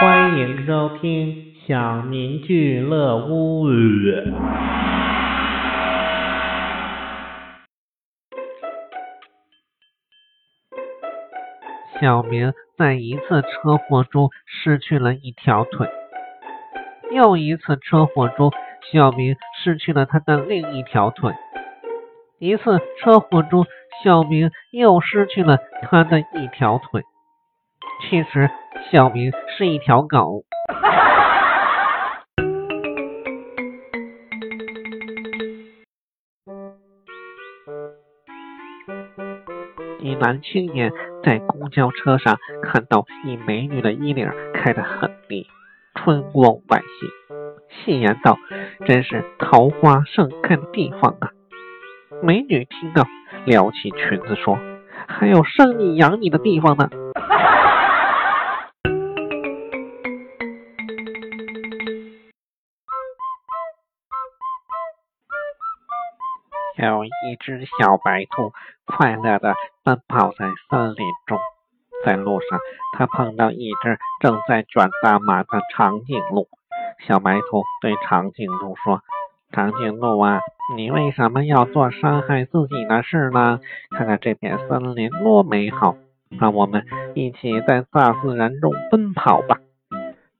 欢迎收听小明俱乐屋。小明在一次车祸中失去了一条腿，又一次车祸中，小明失去了他的另一条腿。一次车祸中，小明又失去了他的一条腿。其实，小明是一条狗。一男青年在公交车上看到一美女的衣领开得很低，春光外泄，戏言道：“真是桃花盛开的地方啊！”美女听到，撩起裙子说：“还有生你养你的地方呢。”有一只小白兔快乐地奔跑在森林中，在路上，它碰到一只正在卷大马的长颈鹿。小白兔对长颈鹿说：“长颈鹿啊，你为什么要做伤害自己的事呢？看看这片森林多美好，让我们一起在大自然中奔跑吧。”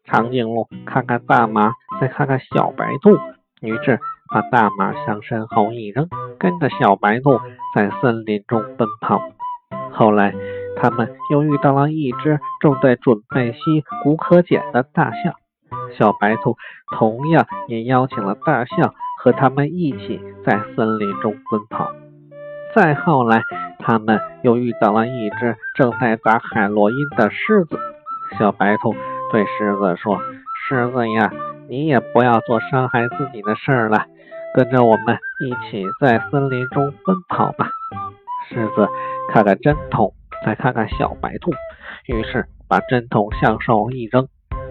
长颈鹿看看大马，再看看小白兔，于是。把大马向身后一扔，跟着小白兔在森林中奔跑。后来，他们又遇到了一只正在准备吸骨科碱的大象。小白兔同样也邀请了大象和他们一起在森林中奔跑。再后来，他们又遇到了一只正在打海洛因的狮子。小白兔对狮子说：“狮子呀，你也不要做伤害自己的事儿了。”跟着我们一起在森林中奔跑吧！狮子看看针筒，再看看小白兔，于是把针筒向手一扔，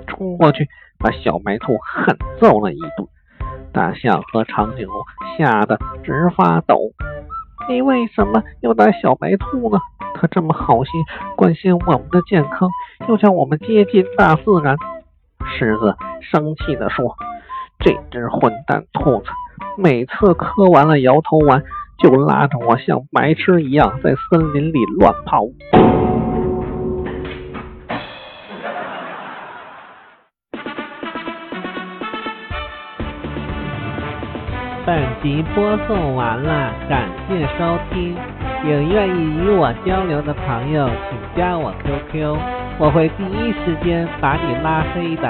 冲过去把小白兔狠揍了一顿。大象和长颈鹿吓得直发抖。你为什么要打小白兔呢？它这么好心，关心我们的健康，又叫我们接近大自然。狮子生气地说：“这只混蛋兔子！”每次磕完了摇头丸，就拉着我像白痴一样在森林里乱跑。本集播送完了，感谢收听。有愿意与我交流的朋友，请加我 QQ，我会第一时间把你拉黑的。